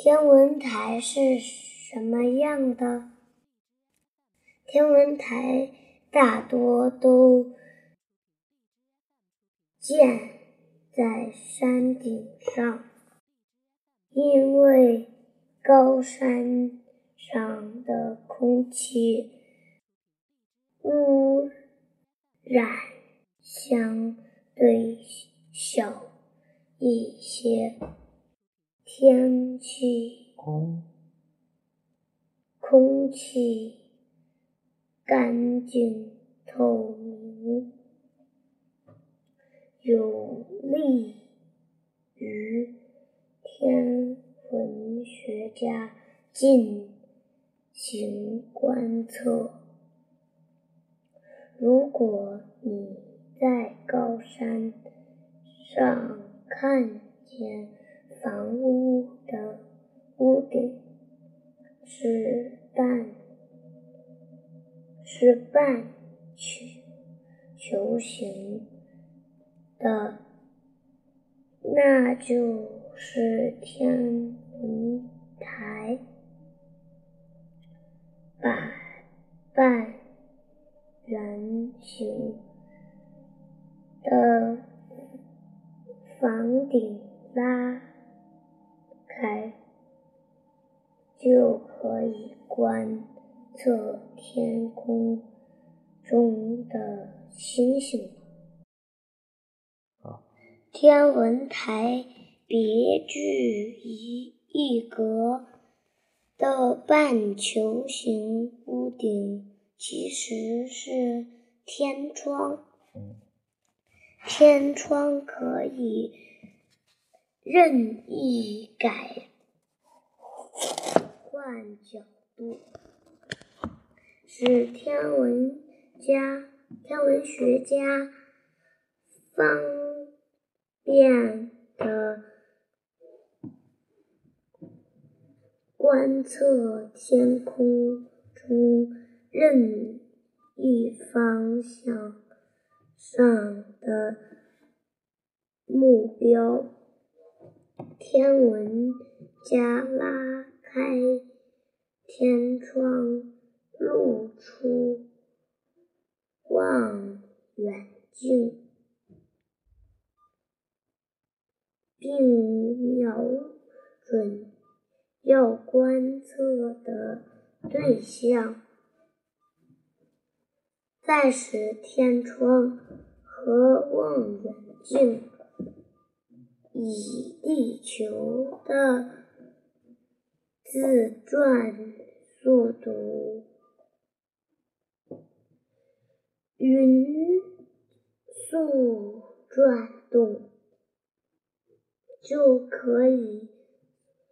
天文台是什么样的？天文台大多都建在山顶上，因为高山上的空气污染相对小一些，天气空空气干净透明，有利于天文学家进行观测。如果你在高山上看见房是半是半球球形的，那就是天文台。把半圆形的房顶拉开，就可以观测天空中的星星。好，天文台别具一一格的半球形屋顶其实是天窗。嗯天窗可以任意改换角度，使天文家、天文学家方便的观测天空中任意方向上的目标。天文家拉开天窗，露出望远镜，并瞄准要观测的对象，再使天窗和望远镜以地球的自转速度匀速转动，就可以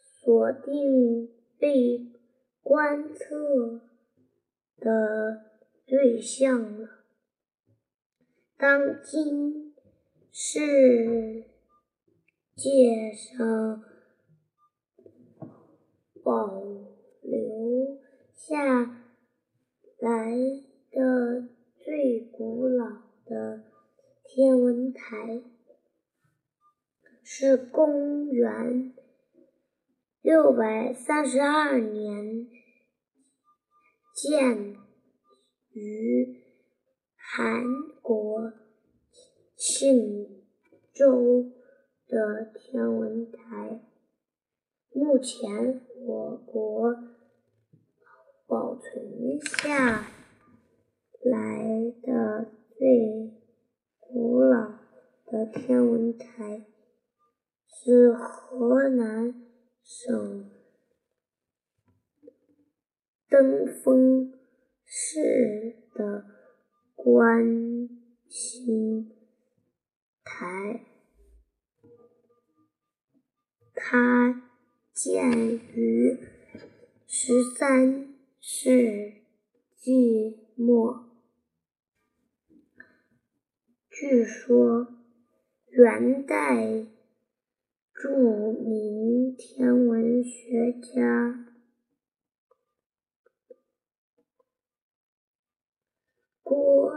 锁定被观测的对象了。当今世界上保留下来的最古老的天文台，是公元六百三十二年建于韩国庆州的天文台。目前，我国保存下来的最古老的天文台是河南省登封市的观星台，它建于十三世纪末。据说，元代著名天文学家郭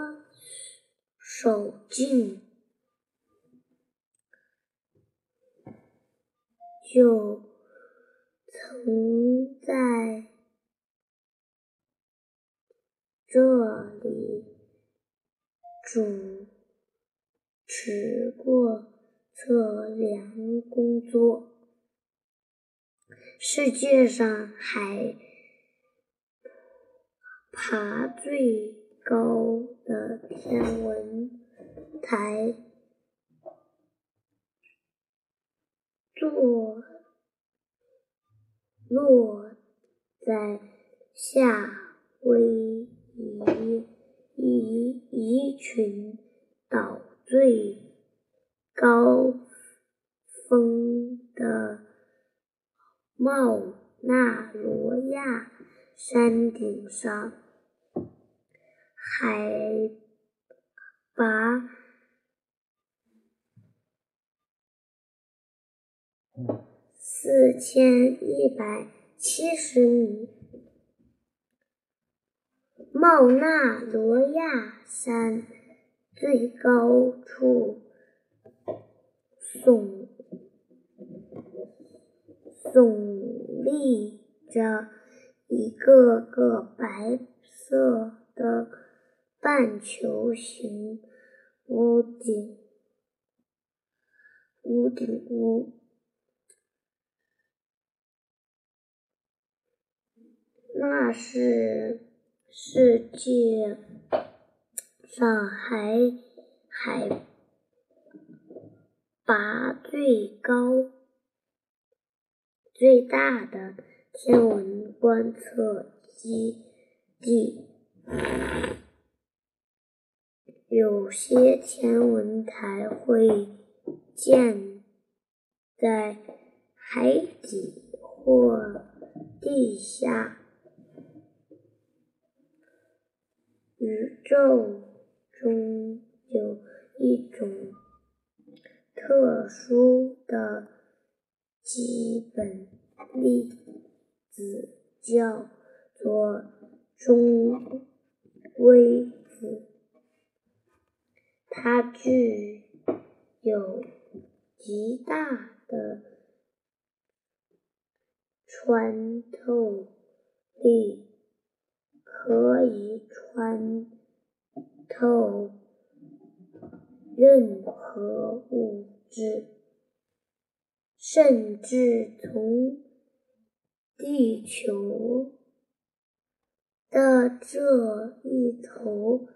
守敬就曾在这里主持过测量工作。世界上海拔最高的天文台坐落在夏威夷一一群岛最高峰的茂纳罗亚山顶上，海拔四千一百七十米。茂纳罗亚山最高处耸耸立着一个个白色的半球形屋顶，屋顶屋，那是。世界上海海拔最高、最大的天文观测基地。有些天文台会建在海底或地下。咒中有一种特殊的基本粒子，叫做中微子，它具有极大的穿透力。可以穿透任何物质，甚至从地球的这一头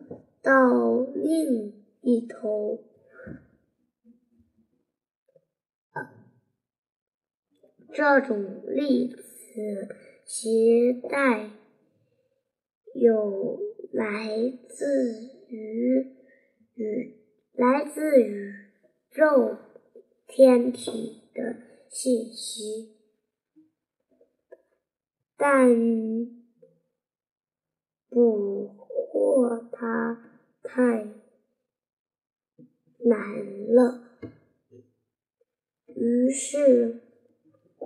到另一头。这种粒子携带。有来自于宇来自宇宙天体的信息，但捕获它太难了。于是，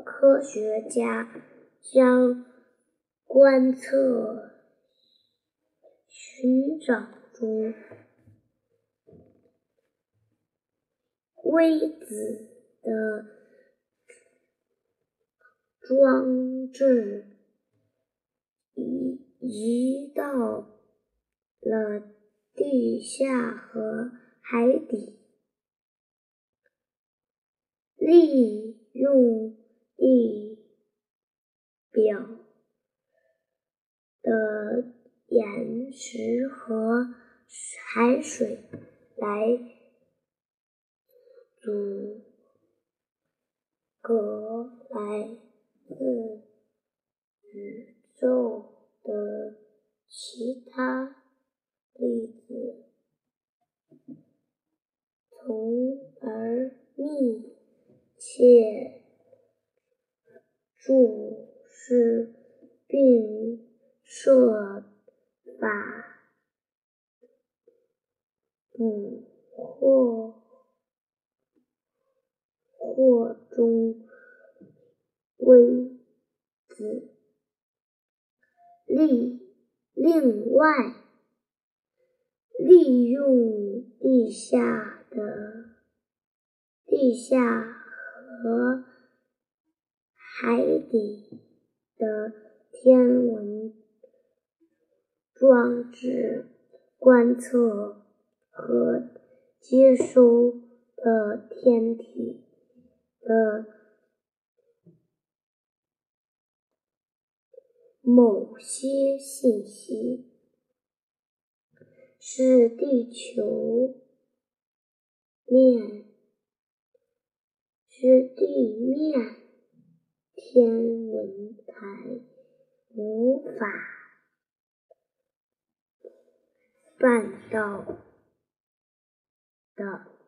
科学家将观测。寻找中微子的装置移移到了地下和海底，利用地表的。岩石和海水来阻隔来自宇宙的其他粒子，从而密切注视并设。法捕获或中微子。另另外，利用地下的地下和海底的天文装置观测和接收的天体的某些信息，是地球面是地面天文台无法办到的。